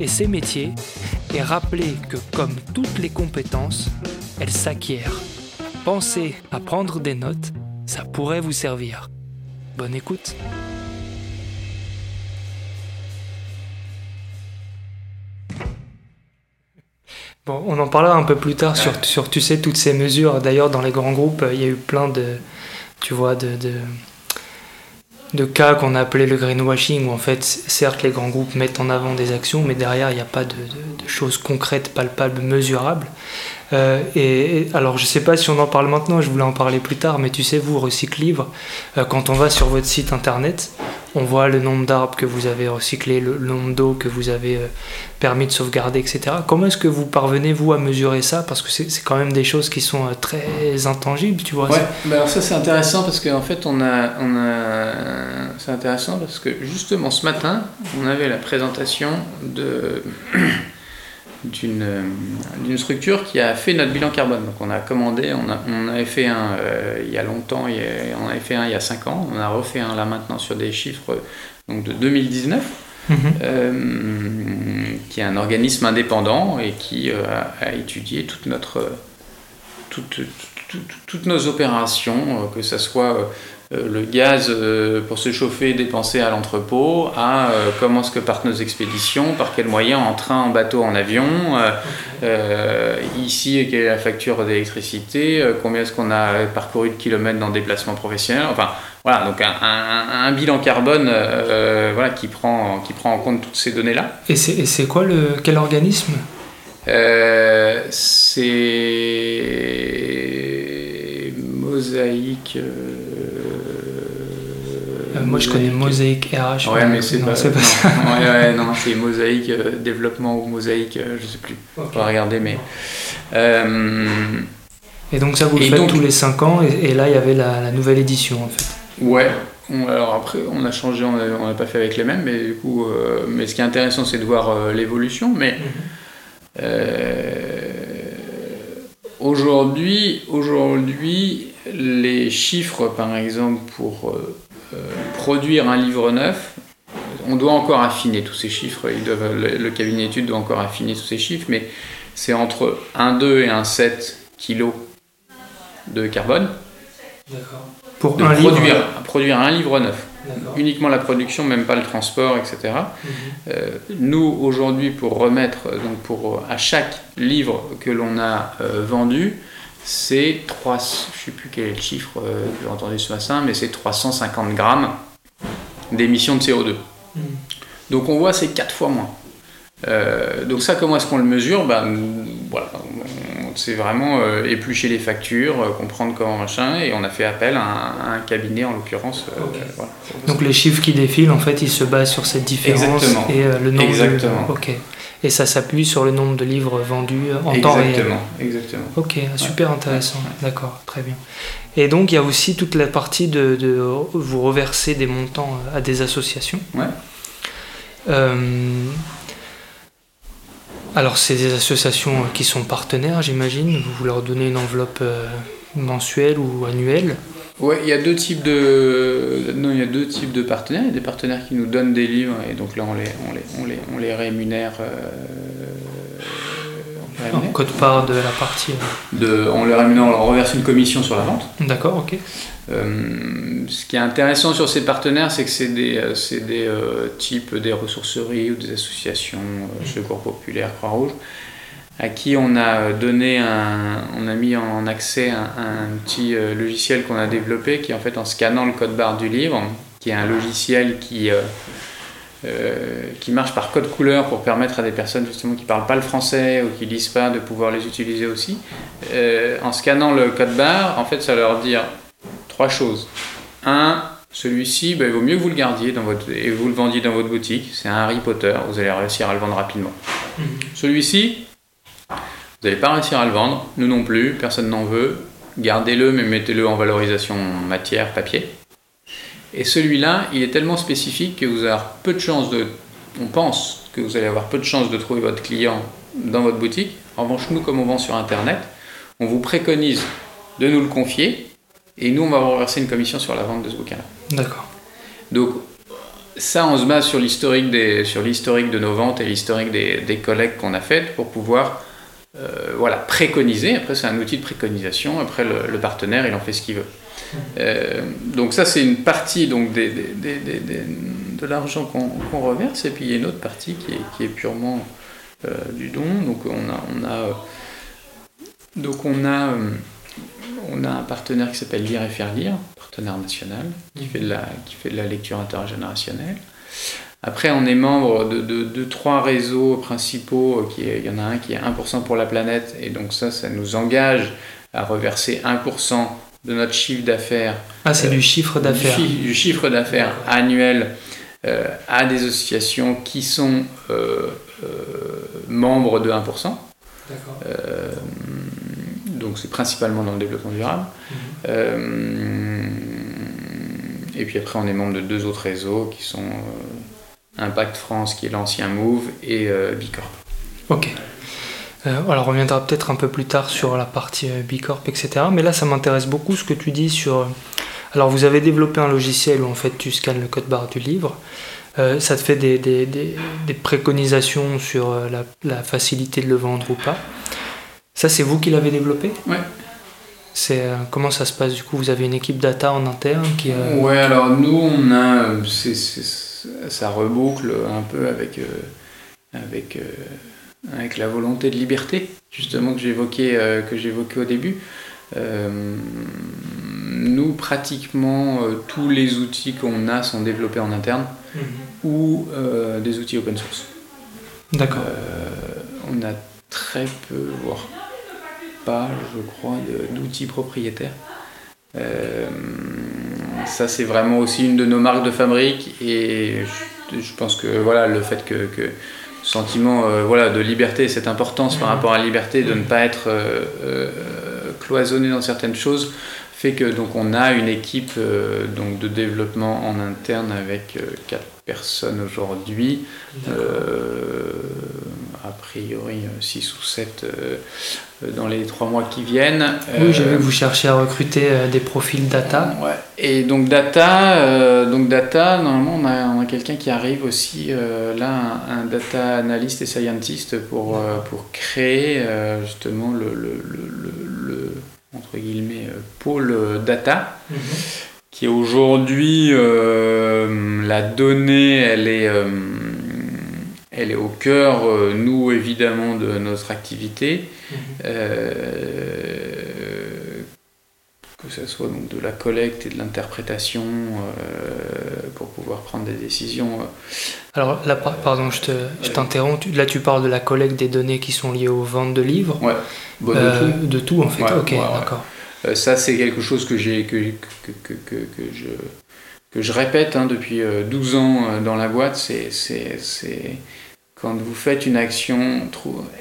et ses métiers et rappeler que comme toutes les compétences, elles s'acquièrent. Pensez à prendre des notes, ça pourrait vous servir. Bonne écoute. Bon, on en parlera un peu plus tard sur, sur tu sais, toutes ces mesures. D'ailleurs, dans les grands groupes, il y a eu plein de, tu vois, de, de de cas qu'on a appelé le greenwashing, où en fait, certes, les grands groupes mettent en avant des actions, mais derrière, il n'y a pas de, choses concrètes, palpables, mesurables. Euh, et, alors, je ne sais pas si on en parle maintenant, je voulais en parler plus tard, mais tu sais, vous, Recycle Livre, euh, quand on va sur votre site internet, on voit le nombre d'arbres que vous avez recyclés, le nombre d'eau que vous avez euh, permis de sauvegarder, etc. Comment est-ce que vous parvenez, vous, à mesurer ça? Parce que c'est quand même des choses qui sont très intangibles, tu vois. Ouais, bah alors ça c'est intéressant parce qu'en fait on a, on a... c'est intéressant parce que justement ce matin on avait la présentation de d'une structure qui a fait notre bilan carbone. Donc on a commandé, on, a, on avait fait un euh, il y a longtemps, on avait fait un il y a 5 ans, on a refait un là maintenant sur des chiffres donc de 2019, mhm. euh, qui est un organisme indépendant et qui euh, a, étudié toute notre, toutes nos opérations, que ce soit euh, le gaz euh, pour se chauffer dépensé à l'entrepôt, à euh, comment est-ce que partent nos expéditions, par quels moyens, en train, en bateau, en avion, ici quelle est la facture d'électricité, combien est-ce qu'on a parcouru de kilomètres dans déplacement professionnel, enfin voilà, donc un, bilan carbone voilà, qui, prend, qui prend en compte toutes ces données-là. Et c'est quoi le quel organisme? C'est Mosaïque. Euh, moi, je connais Mosaïque RH. Ouais, mais c'est pas, pas, ça. ouais, ouais, non, c'est Mosaïque euh, développement ou Mosaïque, euh, je sais plus. Okay. On va regarder, mais. et donc, ça, vous le faites tous les 5 ans, et, là, il y avait la, nouvelle édition, en fait. Ouais. alors après, on a changé, on n'a pas fait avec les mêmes, mais du coup, mais ce qui est intéressant, c'est de voir l'évolution. Mais mhm. aujourd'hui, aujourd'hui, les chiffres, par exemple, pour euh, produire un livre neuf, on doit encore affiner tous ces chiffres, le, cabinet d'études doit encore affiner tous ces chiffres, mais c'est entre 1,2 et 1,7 kg de carbone. Pour produire, produire un livre neuf. Uniquement la production, même pas le transport, etc. Mhm. Euh, nous, aujourd'hui, pour remettre, donc pour, à chaque livre que l'on a euh, vendu, c'est 3, je sais plus quel est le chiffre euh, que j'ai entendu ce matin, mais c'est 350 grammes d'émissions de CO2. Hmm. Donc on voit c'est 4 fois moins. Euh, donc ça, comment est-ce qu'on le mesure? Ben, voilà, C'est vraiment euh, éplucher les factures, comprendre comment machin, et on a fait appel à un, cabinet en l'occurrence. Donc les chiffres qui défilent, en fait, ils se basent sur cette différence et le nombre Exactement. Ok. Et ça s'appuie sur le nombre de livres vendus en temps réel. Exactement. Ok, super intéressant. D'accord, très bien. Et donc il y a aussi toute la partie de, de vous reverser des montants à des associations. Ouais. Euh, alors c'est des associations qui sont partenaires, j'imagine. Vous leur donnez une enveloppe euh, mensuelle ou annuelle. Ouais, il y a deux types de non, il y a deux types de partenaires. Il y a des partenaires qui nous donnent des livres et donc là on les on les on les, on les rémunère. Euh, en code part de la partie. Euh. De, on les rémunère, on leur reverse une commission sur la vente. D'accord, ok. Euh, ce qui est intéressant sur ces partenaires, c'est que c'est des, c'est des types des ressourceries ou des associations, Secours Populaire, Croix-Rouge à qui on a donné un, on a mis en accès un, petit euh, logiciel qu'on a développé qui en fait en scannant le code barre du livre, qui est un logiciel qui euh, euh, qui marche par code couleur pour permettre à des personnes justement qui parlent pas le français ou qui lisent pas de pouvoir les utiliser aussi. en scannant le code barre, en fait, ça leur dire trois choses. Un, celui-ci, ben, il vaut mieux que vous le gardiez dans votre, et vous le vendiez dans votre boutique. C'est un Harry Potter, vous allez réussir à le vendre rapidement. Mhm. Celui-ci, vous n'allez pas réussir à le vendre, nous non plus, personne n'en veut. Gardez-le, mais mettez-le en valorisation matière, papier. Et celui-là, il est tellement spécifique que vous avez peu de chances de. On pense que vous allez avoir peu de chances de trouver votre client dans votre boutique. En revanche, nous, comme on vend sur Internet, on vous préconise de nous le confier et nous, on va vous reverser une commission sur la vente de ce bouquin-là. D'accord. Donc, ça, on se base sur l'historique, des, sur l'historique de nos ventes et l'historique des, des collectes qu'on a faites pour pouvoir euh, voilà, préconiser. Après, c'est un outil de préconisation. Après, le, partenaire, il en fait ce qu'il veut. Euh, donc ça, c'est une partie donc, des, de l'argent qu'on reverse. Et puis, il y a une autre partie qui est, qui est purement euh, du don. Donc, on a... On a donc, on a on a un partenaire qui s'appelle Lire et Faire Lire, partenaire national, qui fait de la, qui fait de la lecture intergénérationnelle. Après, on est membre de, trois réseaux principaux. Qui il y en a un qui est 1% pour la planète, et donc ça, ça nous engage à reverser 1% de notre chiffre d'affaires. Ah, c'est du chiffre d'affaires. Du, chiffre d'affaires annuel euh, à des associations qui sont euh, euh, membres de 1%. D'accord donc c'est principalement dans le développement durable. Mhm. Euh, et puis après, on est membre de deux autres réseaux qui sont euh, Impact France, qui est l'ancien Move, et euh, Bicorp. Ok. alors on reviendra peut-être un peu plus tard sur la partie Bicorp, etc. Mais là, ça m'intéresse beaucoup ce que tu dis sur... Alors vous avez développé un logiciel où en fait tu scannes le code barre du livre. ça te fait des, des, des, des préconisations sur la, la, facilité de le vendre ou pas. Ça, c'est vous qui l'avez développé? Ouais. C'est euh, comment ça se passe? Du coup Vous avez une équipe data en interne qui. Euh... Ouais, alors nous, on a, ça reboucle un peu avec euh, avec euh, avec la volonté de liberté, justement que j'évoquais que j'évoquais au début. nous, pratiquement tous les outils qu'on a sont développés en interne mhm. ou des outils open source. D'accord. on a très peu, voire pas, je crois, d'outils propriétaires. Euh, ça, c'est vraiment aussi une de nos marques de fabrique et je, pense que voilà, le fait que, que sentiment euh, voilà, de liberté, cette importance par rapport à la liberté, de ne pas être euh, cloisonné dans certaines choses, fait que donc on a une équipe donc de développement en interne avec quatre personnes aujourd'hui a priori 6 ou 7 euh, dans les 3 mois qui viennent. Oui, j'ai vu que vous cherchez à recruter euh, des profils data. Ouais. Et donc data, euh, donc data normalement on a, quelqu'un qui arrive aussi, là, un, data analyst et scientist pour, pour créer justement le, le, le, entre guillemets, pôle data. Mhm. qui est aujourd'hui la donnée, elle est elle est au cœur, euh, nous évidemment, de notre activité. Mhm. Euh, que ce soit donc de la collecte et de l'interprétation euh, pour pouvoir prendre des décisions. Alors là, pardon, je t'interromps. Là, tu parles de la collecte des données qui sont liées aux ventes de livres. Ouais. De, tout. de tout. en fait. ok, d'accord. ça, c'est quelque chose que j'ai que, que, que, que, je que je répète hein, depuis 12 ans dans la boîte. C'est quand vous faites une action,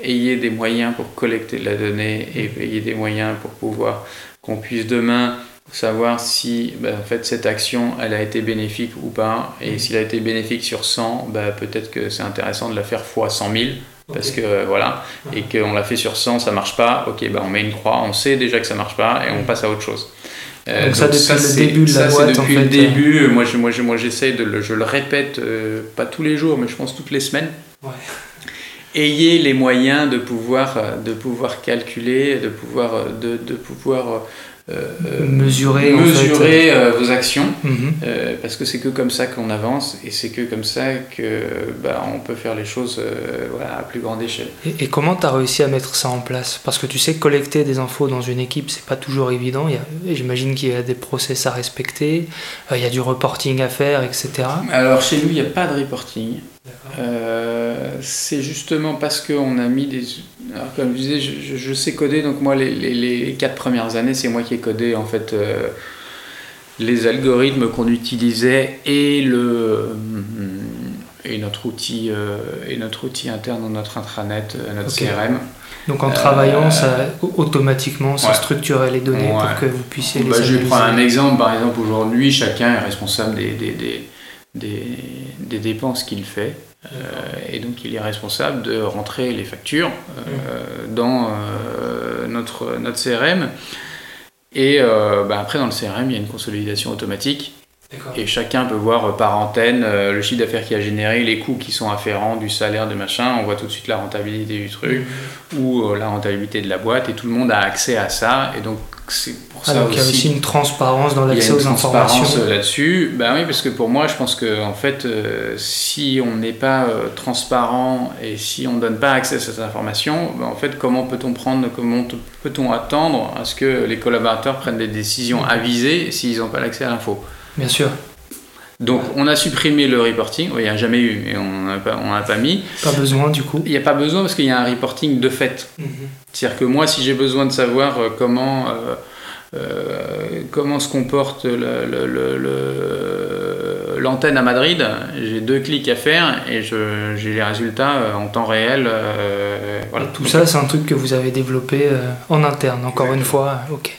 ayez des moyens pour collecter de la donnée et mm. ayez des moyens pour pouvoir qu'on puisse demain savoir si ben, en fait, cette action elle a été bénéfique ou pas. Et mm. s'il a été bénéfique sur 100, ben, peut-être que c'est intéressant de la faire fois 100 000. Parce que voilà, et qu'on l'a fait sur 100, ça marche pas, ok, ben on met une croix, on sait déjà que ça marche pas et on mm. passe à autre chose. Euh, donc, ça, depuis le début de la boîte, depuis le début. Moi, je, moi, moi, j'essaie de le, je le répète, euh, pas tous les jours, mais je pense toutes les semaines. Ayez les moyens de pouvoir, de pouvoir calculer, de pouvoir, de, de pouvoir mesurer, mesurer vos actions, mhm. parce que c'est que comme ça qu'on avance et c'est que comme ça que bah, on peut faire les choses à plus grande échelle. Et, comment tu as réussi à mettre ça en place? Parce que tu sais, collecter des infos dans une équipe, c'est pas toujours évident. J'imagine qu'il y a des process à respecter, il y a du reporting à faire, etc. Alors chez nous, il n'y a pas de reporting. Euh, c'est justement parce qu'on a mis des. Alors, comme je disais, je, sais coder, donc moi, les, les, quatre premières années, c'est moi qui ai codé en fait euh, les algorithmes qu'on utilisait et, le, et, notre outil, euh, et notre outil interne dans notre intranet, notre CRM. Donc en travaillant, ça, automatiquement, ça structurait les données pour que vous puissiez les bah, Je vais prendre un exemple. Par exemple, aujourd'hui, chacun est responsable des, des, des des, des dépenses qu'il fait. Euh, et donc il est responsable de rentrer les factures euh, dans euh, notre, notre CRM. Et bah, après dans le CRM, il y a une consolidation automatique. Et chacun peut voir par antenne le chiffre d'affaires qui a généré, les coûts qui sont afférents du salaire, de machin. On voit tout de suite la rentabilité du truc mmh. ou la rentabilité de la boîte et tout le monde a accès à ça. Et donc c'est pour ça il y a aussi une transparence dans l'accès aux informations. transparence là-dessus. Ben oui, parce que pour moi, je pense que en fait, euh, si on n'est pas euh, transparent et si on ne donne pas accès à cette information, ben en fait, comment peut-on prendre, comment peut-on attendre à ce que les collaborateurs prennent des décisions avisées s'ils n'ont pas l'accès à l'info? Bien sûr. Donc on a supprimé le reporting, il n'y a jamais eu, et on n'a pas, pas mis. Pas besoin du coup Il n'y a pas besoin parce qu'il y a un reporting de fait. Mhm. C'est-à-dire que moi, si j'ai besoin de savoir euh, comment, euh, euh, comment se comporte l'antenne à Madrid, j'ai deux clics à faire et j'ai les résultats en temps réel. voilà. Tout ça, c'est un truc que vous avez développé en interne, encore une fois, ok.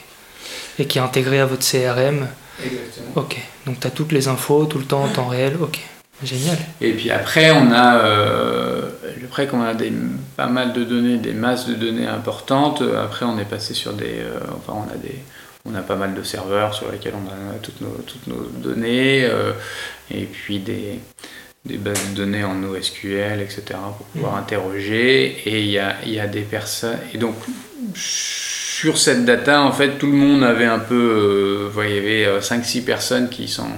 Et qui est intégré à votre CRM. Exactement. Ok, donc tu as toutes les infos tout le temps en temps réel, ok. Génial. Et puis après, on a, euh, après qu'on a des, pas mal de données, des masses de données importantes, après on est passé sur des, euh, enfin on a des, on a pas mal de serveurs sur lesquels on a toutes nos, toutes nos données, euh, et puis des, des bases de données en NoSQL, etc. pour pouvoir mmh. interroger. Et il y a, y a des personnes, et donc sur cette data, en fait, tout le monde avait un peu. Euh, il y avait 5-6 euh, personnes qui s'en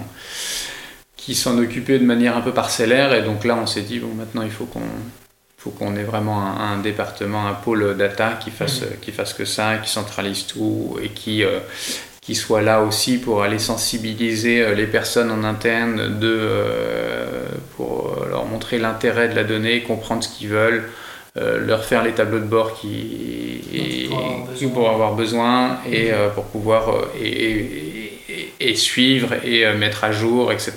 qui s'en occupaient de manière un peu parcellaire. Et donc là, on s'est dit, bon, maintenant, il faut qu'on faut qu'on ait vraiment un, département, un pôle data qui fasse, qui fasse que ça, qui centralise tout et qui, euh, qui soit là aussi pour aller sensibiliser les personnes en interne de, pour leur montrer l'intérêt de la donnée, comprendre ce qu'ils veulent. Euh, leur faire les tableaux de bord qui, qui pour avoir besoin et euh, pour pouvoir euh, et, et, suivre et mettre à jour, etc.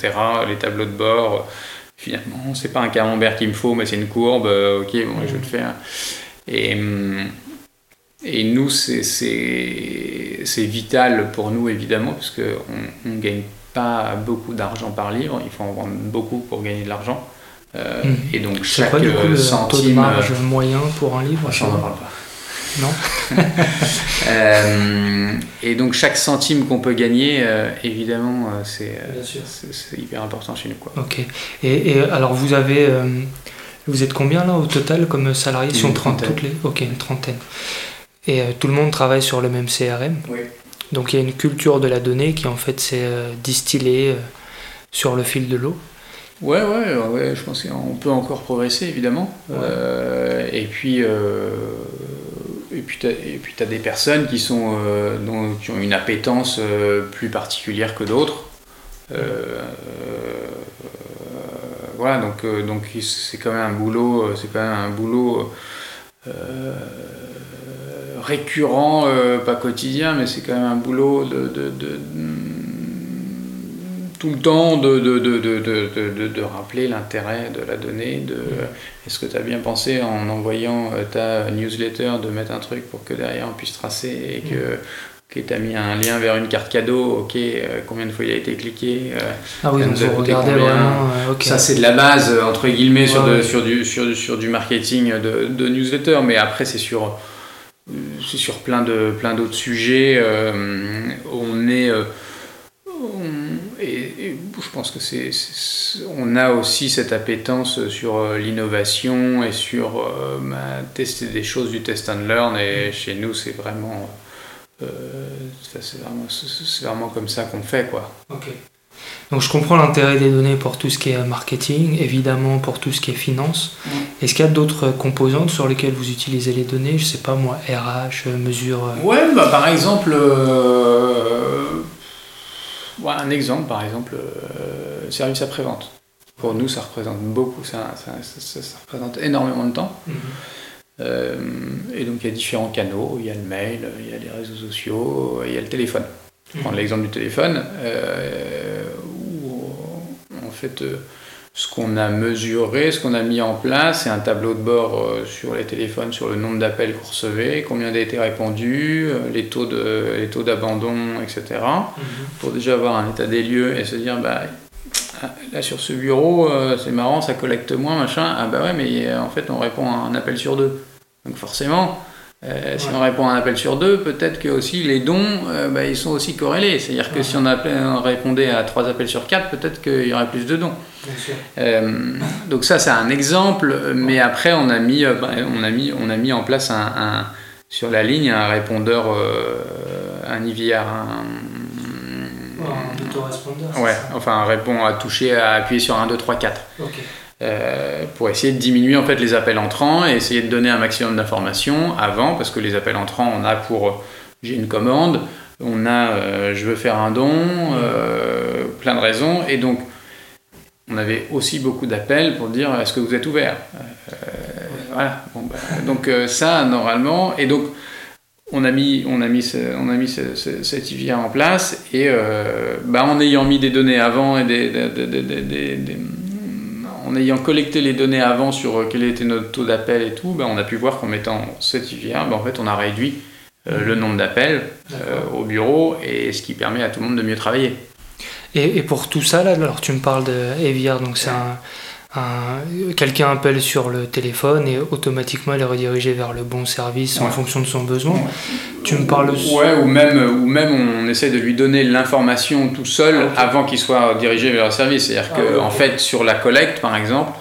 Les tableaux de bord, finalement, c'est pas un camembert qu'il me faut, mais c'est une courbe, ok, bon, je vais le faire. Et, hum, et nous, c'est vital pour nous, évidemment, parce qu'on ne gagne pas beaucoup d'argent par livre, il faut en vendre beaucoup pour gagner de l'argent. Euh. Et donc chaque quoi, du coup, le centime, taux de marge moyen pour un livre parle pas. Non. euh, et donc chaque centime qu'on peut gagner, euh, évidemment, c'est hyper important chez nous. Quoi. Ok. Et, et alors vous avez, vous êtes combien là au total comme salariés Si on prend toutes les, ok, une trentaine. Et tout le monde travaille sur le même CRM. Oui. Donc il y a une culture de la donnée qui en fait s'est distillée sur le fil de l'eau. Ouais, ouais, ouais, je pense qu'on peut encore progresser évidemment. Euh, et puis, euh, et puis tu as, des personnes qui, sont, euh, qui ont une appétence plus particulière que d'autres. voilà, donc donc c'est quand même un boulot, c'est quand même un boulot récurrent, pas quotidien, mais c'est quand même un boulot de tout le temps de, de, de, de rappeler l'intérêt de la donnée, de est-ce que tu as bien pensé en envoyant euh, ta newsletter de mettre un truc pour que derrière on puisse tracer et que tu as mis un lien vers une carte cadeau, ok, euh, combien de fois il a été cliqué euh, Ah oui, donc vous regardez vraiment. Ça, c'est de la base, entre guillemets, sur, sur, du, sur, sur, du marketing de, newsletter, mais après, c'est sur, c'est sur plein d'autres plein sujets. on est et, je pense que c'est, on a aussi cette appétence sur euh, l'innovation et sur euh, bah, tester des choses du test and learn. Et chez nous, c'est vraiment c'est vraiment, vraiment, comme ça qu'on fait. Quoi. Ok. Donc je comprends l'intérêt des données pour tout ce qui est marketing, évidemment pour tout ce qui est finance. Est-ce qu'il y a d'autres composantes sur lesquelles vous utilisez les données? Je sais pas moi, RH, mesure. Ouais, bah, par exemple, un exemple, par exemple, euh, service après-vente. Pour nous, ça représente beaucoup, ça, ça, représente énormément de temps. Mhm. Euh, et donc, il y a différents canaux. Il y a le mail, il y a les réseaux sociaux, il y a le téléphone. Je prends mhm. l'exemple du téléphone, euh, où, en fait, ce qu'on a mesuré, ce qu'on a mis en place, c'est un tableau de bord euh, sur les téléphones, sur le nombre d'appels qu'on recevait, combien a été répondu, euh, les taux de, les taux d'abandon, etc. Mhm. Pour déjà avoir un état des lieux et se dire, bah, là sur ce bureau, euh, c'est marrant, ça collecte moins, machin. Ah bah ouais, mais en fait, on répond à un appel sur deux. Donc forcément, euh, si on répond à un appel sur deux, peut-être que aussi les dons, euh, bah, ils sont aussi corrélés. C'est-à-dire que si on, répondait à trois appels sur quatre, peut-être qu'il y aurait plus de dons. Euh, donc ça, c'est un exemple. Mais après, on a mis, bah, on a mis, on a mis en place un, sur la ligne un répondeur, un IVR, un, un Ouais, enfin, répond à toucher, à appuyer sur 1, 2, 3, 4. Euh, pour essayer de diminuer en fait les appels entrants et essayer de donner un maximum d'informations avant, parce que les appels entrants, on a pour j'ai une commande, on a euh, je veux faire un don, euh, plein de raisons, et donc on avait aussi beaucoup d'appels pour dire est-ce que vous êtes ouvert? Voilà, bah, donc ça normalement, et donc on a mis, on a mis, on a mis cet IVA en place, et bah, en ayant mis des données avant et des en ayant collecté les données avant sur euh, quel était notre taux d'appel et tout, ben, on a pu voir qu'en mettant cet IVR, ben, en fait, on a réduit euh, le nombre d'appels euh, au bureau et ce qui permet à tout le monde de mieux travailler. Et, pour tout ça, là, alors tu me parles de donc c'est un quelqu'un appelle sur le téléphone et automatiquement il est redirigé vers le bon service en fonction de son besoin. Tu me parles Ouais, ou même, ou même on essaie de lui donner l'information tout seul ah, avant qu'il soit dirigé vers le service. C'est-à-dire ah, qu'en en fait, sur la collecte par exemple,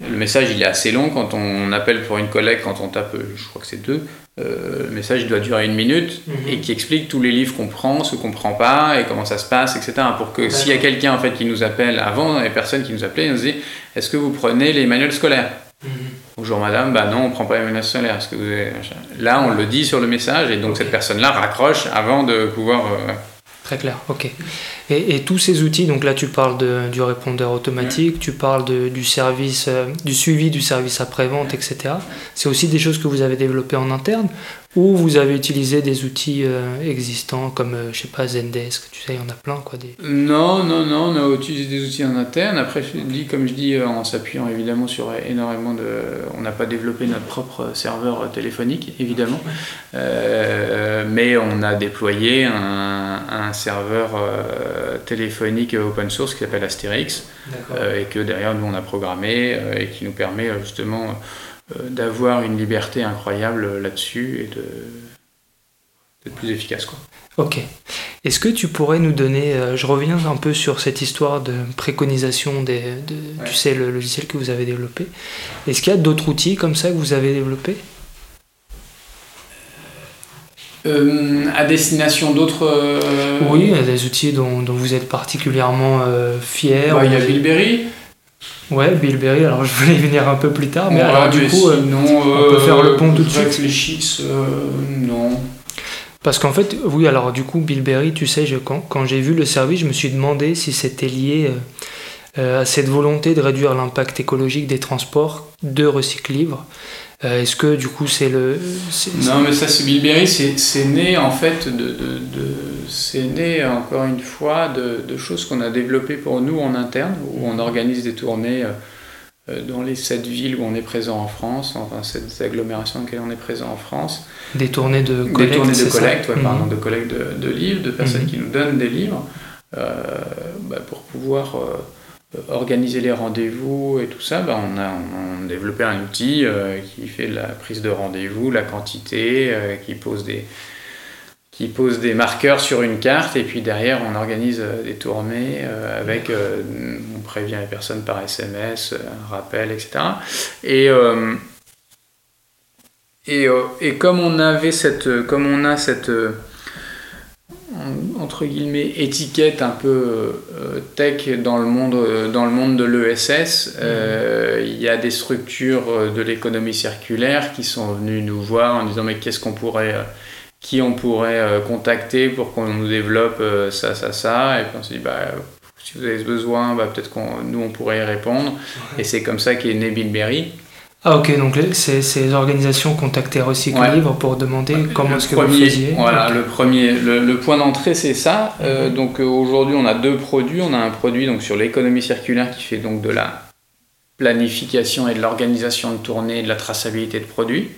le message il est assez long quand on appelle pour une collecte, quand on tape, je crois que c'est deux, euh, le message doit durer une minute mhm. et qui explique tous les livres qu'on prend, ce qu'on prend pas et comment ça se passe, etc. Pour que s'il y a quelqu'un en fait qui nous appelle avant, les personnes qui nous appelaient, nous dit est-ce que vous prenez les manuels scolaires mhm. Bonjour madame, bah non, on prend pas les manuels scolaires. que vous Là, on le dit sur le message et donc cette personne-là raccroche avant de pouvoir. Euh, Très clair, ok. Et, tous ces outils, donc là tu parles du répondeur automatique, tu parles du service, euh, du suivi du service après-vente, etc. C'est aussi des choses que vous avez développées en interne ou vous avez utilisé des outils euh, existants comme, euh, je sais pas, Zendesk, tu sais, il y en a plein quoi. Des... Non, non, non, on a utilisé des outils en interne. Après, je dis, comme je dis, en s'appuyant évidemment sur énormément de. On n'a pas développé notre propre serveur téléphonique, évidemment, mais on a déployé un, un serveur téléphonique open source qui s'appelle Asterix et que derrière nous on a programmé et qui nous permet justement euh, d'avoir une liberté incroyable là-dessus et de d'être plus efficace. Quoi. Ok. Est-ce que tu pourrais nous donner, euh, je reviens un peu sur cette histoire de préconisation des, de, tu sais, le logiciel que vous avez développé. Est-ce qu'il y a d'autres outils comme ça que vous avez développés euh, à destination d'autres. Oui, des outils dont, dont, vous êtes particulièrement fier. Il y a Bilberry. Ouais, Bilberry, alors je voulais y venir un peu plus tard, mais alors du coup, euh, on peut faire le pont tout de suite. Réfléchisse, euh, non. Parce qu'en fait, oui, alors du coup, Bilberry, tu sais, je, quand, quand j'ai vu le service, je me suis demandé si c'était lié euh, à cette volonté de réduire l'impact écologique des transports de Recycle-Livre. Est-ce que du coup c'est le. Non, mais ça, c'est Bilberry, c'est né en fait de, de, de c'est né encore une fois de, choses qu'on a développées pour nous en interne, où on organise des tournées euh, dans les sept villes où on est présent en France, enfin cette agglomération dans laquelle on est présent en France. Des tournées de collecte. Des tournées de collecte, ouais, pardon, mhm. de collecte de, livres, de personnes mhm. qui nous donnent des livres, euh, bah, pour pouvoir euh, organiser les rendez-vous et tout ça, bah, on, a, on, développé un outil qui fait la prise de rendez-vous, la quantité, qui pose des, qui pose des marqueurs sur une carte et puis derrière on organise euh, des tournées euh, avec euh, on prévient les personnes par SMS, un rappel, etc. Et, et, et, comme on avait cette comme on a cette entre guillemets étiquette un peu tech dans le monde, dans le monde de l'ESS. il y a des structures de l'économie circulaire qui sont venues nous voir en disant mais qu'est-ce qu'on pourrait qui on pourrait contacter pour qu'on nous développe ça, ça, ça. Et puis on s'est dit, bah, si vous avez besoin, bah, peut-être qu'on nous on pourrait y répondre. Et c'est comme ça qu'est né Billberry. Ah ok, donc c'est ces organisations contactaient Recycle Livre pour demander comment est-ce que vous faisiez Voilà, le, premier, le, point d'entrée c'est ça. Euh, mhm. donc euh, aujourd'hui on a deux produits. On a un produit donc, sur l'économie circulaire qui fait donc de la planification et de l'organisation de tournée et de la traçabilité de produits.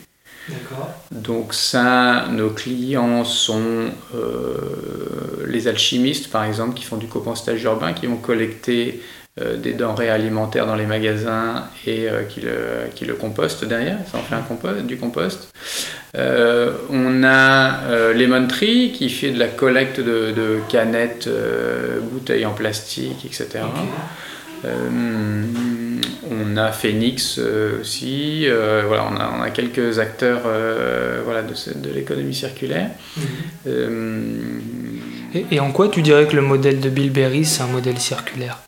Donc ça, nos clients sont euh, les alchimistes, par exemple, qui font du compostage urbain, qui vont collecter des denrées alimentaires dans les magasins et euh, qui, le, qui, le, compostent derrière, ça en fait un compost, du compost. on a Lemon Tree qui fait de la collecte de, canettes, bouteilles en plastique, etc. On a Phoenix euh, aussi. Euh, voilà, on a, on a, quelques acteurs euh, voilà, de, de l'économie circulaire. Mhm. Et, en quoi tu dirais que le modèle de Bilberry, c'est un modèle circulaire?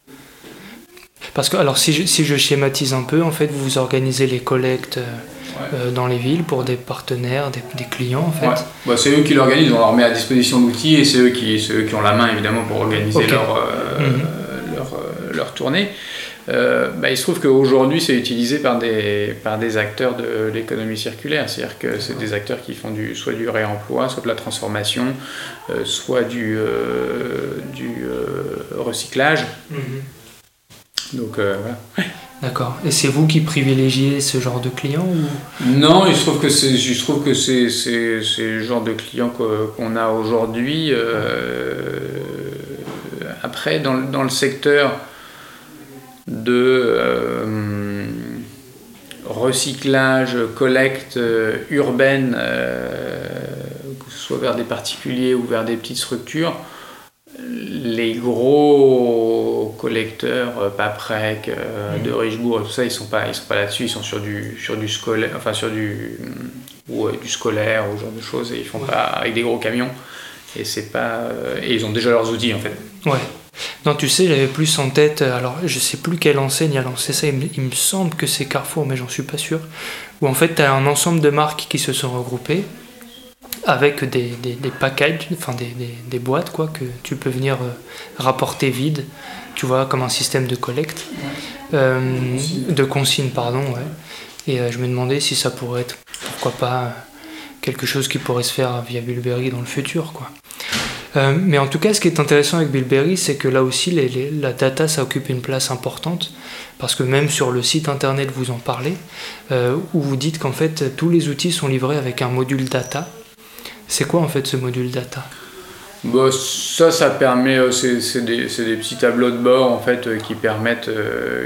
Parce que, alors, si je, si je, schématise un peu, en fait, vous organisez les collectes. dans les villes pour des partenaires, des, des clients en fait bah, C'est eux qui l'organisent, on leur met à disposition l'outil et c'est eux qui, eux qui ont la main évidemment pour organiser leur, mhm. leur, leur, tournée. Euh, bah, il se trouve qu'aujourd'hui, c'est utilisé par des, par des acteurs de l'économie circulaire. C'est-à-dire que c'est des acteurs qui font du, soit du réemploi, soit de la transformation, euh, soit du, euh, du recyclage. Mhm. Donc voilà. D'accord. Et c'est vous qui privilégiez ce genre de clients ou... Non, il se trouve que c'est, je trouve que c'est, c'est, le genre de clients qu'on a aujourd'hui. après, dans, dans, le secteur de euh, recyclage, collecte euh, urbaine, euh, que ce soit vers des particuliers ou vers des petites structures, les gros collecteurs, Paprec, de Richebourg, tout ça, ils sont pas, ils sont pas là-dessus, ils sont sur du, sur du scolaire, enfin sur du, ou, du scolaire ou ce genre de choses, et ils font pas avec des gros camions. Et c'est pas, et ils ont déjà leurs outils en fait. Ouais. Non, tu sais, j'avais plus en tête, euh, alors je sais plus quelle enseigne a lancé ça, il me, semble que c'est Carrefour, mais j'en suis pas sûr, où en fait tu as un ensemble de marques qui se sont regroupées avec des, des, des packages, enfin des, des, boîtes quoi, que tu peux venir euh, rapporter vide, tu vois, comme un système de collecte, euh, de consigne, pardon, ouais. Et je me demandais si ça pourrait être, pourquoi pas, quelque chose qui pourrait se faire via Bulberry dans le futur, quoi. Euh, mais en tout cas, ce qui est intéressant avec Bilberry, c'est que là aussi, la data, ça occupe une place importante, parce que même sur le site internet, vous en parlez, euh, où vous dites qu'en fait, tous les outils sont livrés avec un module data. C'est quoi en fait ce module data? Bah, ça, ça permet, euh, c'est des, des, petits tableaux de bord en fait qui permettent,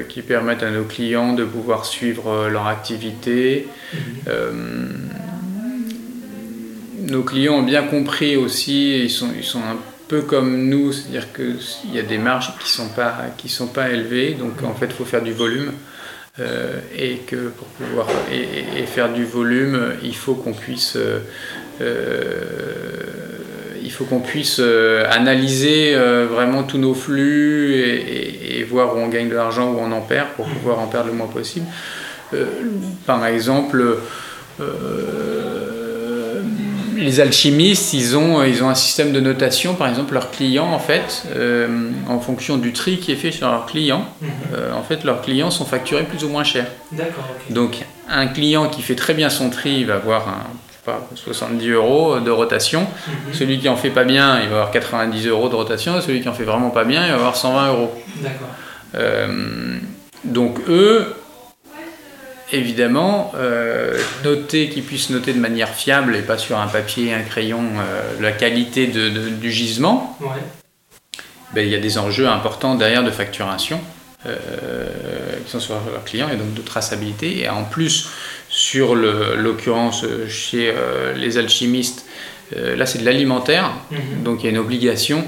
qui permettent à nos clients de pouvoir suivre leur activité. Mhm nos clients ont bien compris aussi, ils sont, ils sont un peu comme nous, c'est-à-dire qu'il y a des marges qui ne sont, pas, qui sont pas élevées, donc en fait il faut faire du volume. Euh, et que pour pouvoir et, faire du volume, il faut qu'on puisse, euh, il faut qu'on puisse euh, analyser vraiment tous nos flux et, et, voir où on gagne de l'argent, où on en perd, pour pouvoir en perdre le moins possible. par exemple, les alchimistes, ils ont, ils ont un système de notation, par exemple, leurs clients, en fait, euh, en fonction du tri qui est fait sur leurs clients, mhm. euh, en fait, leurs clients sont facturés plus ou moins cher. Donc, un client qui fait très bien son tri, il va avoir un, pas, 70 euros de rotation. Mhm. Celui qui en fait pas bien, il va avoir 90 euros de rotation. Celui qui en fait vraiment pas bien, il va avoir 120 euros. Euh, donc, eux, évidemment, euh, noter, qu'ils puissent noter de manière fiable et pas sur un papier, un crayon, euh, la qualité du gisement, ben, il y a des enjeux importants derrière de facturation qui sont sur leurs clients et donc de traçabilité. Et en plus, sur l'occurrence chez les alchimistes, là c'est de l'alimentaire, mhm. donc il y a une obligation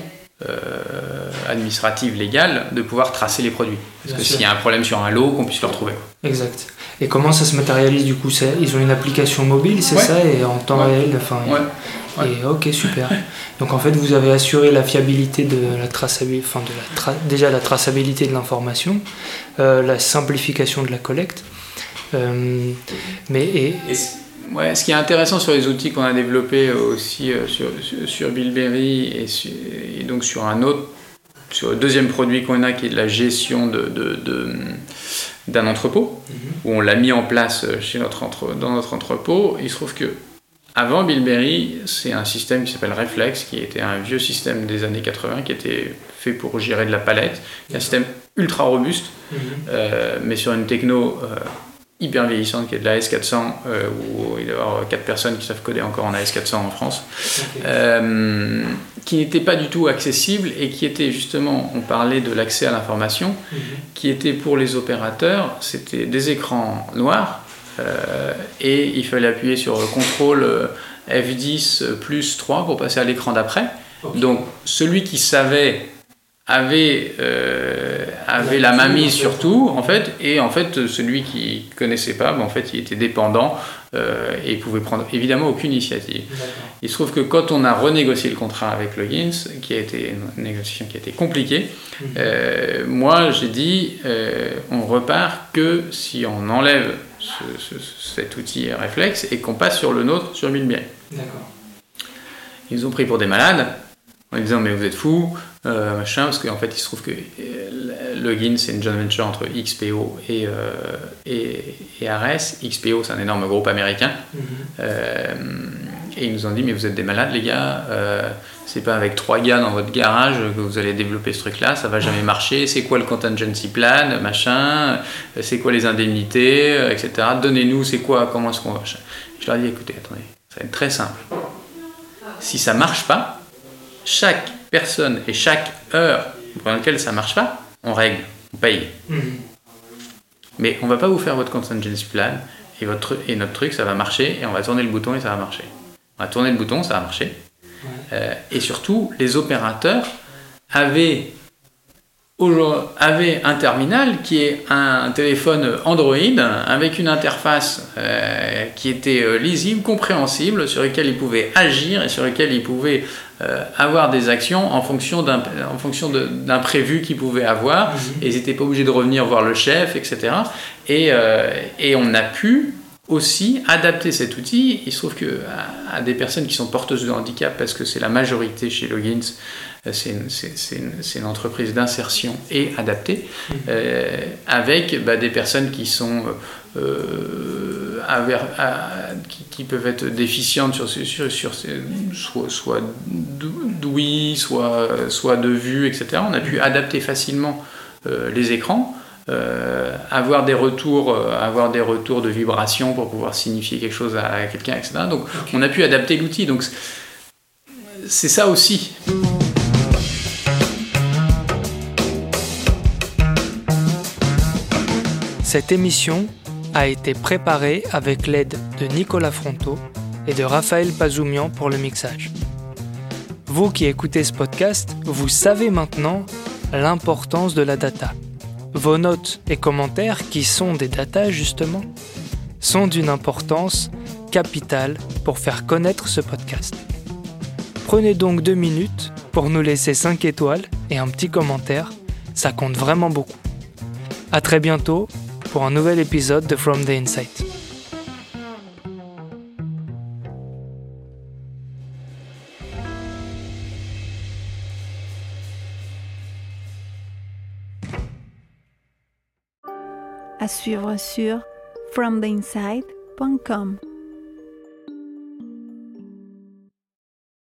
administrative légale de pouvoir tracer les produits. Parce que s'il y a un problème sur un lot, qu'on puisse le retrouver. Exact. Et comment ça se matérialise du coup? Ils ont une application mobile, c'est ça? Et en temps réel enfin, Et, ok, super. Donc en fait, vous avez assuré la fiabilité de la traçabilité, enfin de la déjà la traçabilité de l'information, euh, la simplification de la collecte. Euh, mais et, Ouais, ce qui est intéressant sur les outils qu'on a développés aussi sur, sur, Bilberry et, et, donc sur un autre, sur le deuxième produit qu'on a qui est de la gestion de, d'un entrepôt, mhm. où on l'a mis en place chez notre dans notre entrepôt. Il se trouve que avant Bilberry, c'est un système qui s'appelle Reflex, qui était un vieux système des années 80, qui était fait pour gérer de la palette, un système ultra robuste, mhm. euh, mais sur une techno euh, hyper vieillissante qui est de la S400, euh, où il y a 4 personnes qui savent coder encore en AS400 en France, euh, qui n'était pas du tout accessible et qui était justement, on parlait de l'accès à l'information, mhm. qui était pour les opérateurs, c'était des écrans noirs, euh, et il fallait appuyer sur le contrôle F10 plus 3 pour passer à l'écran d'après. Donc celui qui savait avait, euh, avait la main mise sur tout, en fait, et en fait, celui qui connaissait pas, ben, en fait, il était dépendant euh, et il pouvait prendre évidemment aucune initiative. Il se trouve que quand on a renégocié le contrat avec Logins, qui a été une négociation qui a été compliquée, mhm. euh, moi j'ai dit on repart que si on enlève cet outil réflexe et qu'on passe sur le nôtre, sur Milbier. Ils nous ont pris pour des malades en disant mais vous êtes fous, euh, machin, parce qu'en fait il se trouve que euh, Login c'est une joint venture entre XPO et, euh, et, et, RS. XPO c'est un énorme groupe américain. Mhm. et ils nous ont dit mais vous êtes des malades les gars, c'est pas avec trois gars dans votre garage que vous allez développer ce truc là, ça va jamais marcher, c'est quoi le contingency plan, machin, c'est quoi les indemnités, etc. Donnez-nous c'est quoi, comment est-ce qu'on va... Je leur ai dit écoutez, attendez, ça va être très simple. Si ça marche pas, chaque personne et chaque heure pour laquelle ça marche pas, on règle, on paye. Mhm. Mais on va pas vous faire votre contingency plan et, votre, et notre truc, ça va marcher et on va tourner le bouton et ça va marcher. On va tourner le bouton, ça va marcher. Euh, et surtout, les opérateurs avaient avait un terminal qui est un téléphone Android avec une interface euh, qui était euh, lisible, compréhensible, sur lequel il pouvait agir et sur lequel il pouvait euh, avoir des actions en fonction d'un prévu qu'il pouvait avoir. Mhm. Et ils n'étaient pas obligés de revenir voir le chef, etc. Et, et on a pu aussi adapter cet outil. Il se trouve que à, des personnes qui sont porteuses de handicap, parce que c'est la majorité chez Logins, c'est une, une, entreprise d'insertion et adaptée, mmh. euh, avec bah, des personnes qui sont euh, qui, peuvent être déficientes sur, sur, sur soit, soit d'ouïe, soit, soit de vue, etc. On a pu adapter facilement les écrans. avoir des retours, avoir des retours de vibration pour pouvoir signifier quelque chose à, quelqu'un, etc. Donc, on a pu adapter l'outil. Donc, c'est ça aussi. Cette émission a été préparée avec l'aide de Nicolas Fronto et de Raphaël Pazoumian pour le mixage. Vous qui écoutez ce podcast, vous savez maintenant l'importance de la data. Vos notes et commentaires, qui sont des data justement, sont d'une importance capitale pour faire connaître ce podcast. Prenez donc deux minutes pour nous laisser 5 étoiles et un petit commentaire, ça compte vraiment beaucoup. A très bientôt pour un nouvel épisode de From the Insight. À suivre sur fromtheinside.com.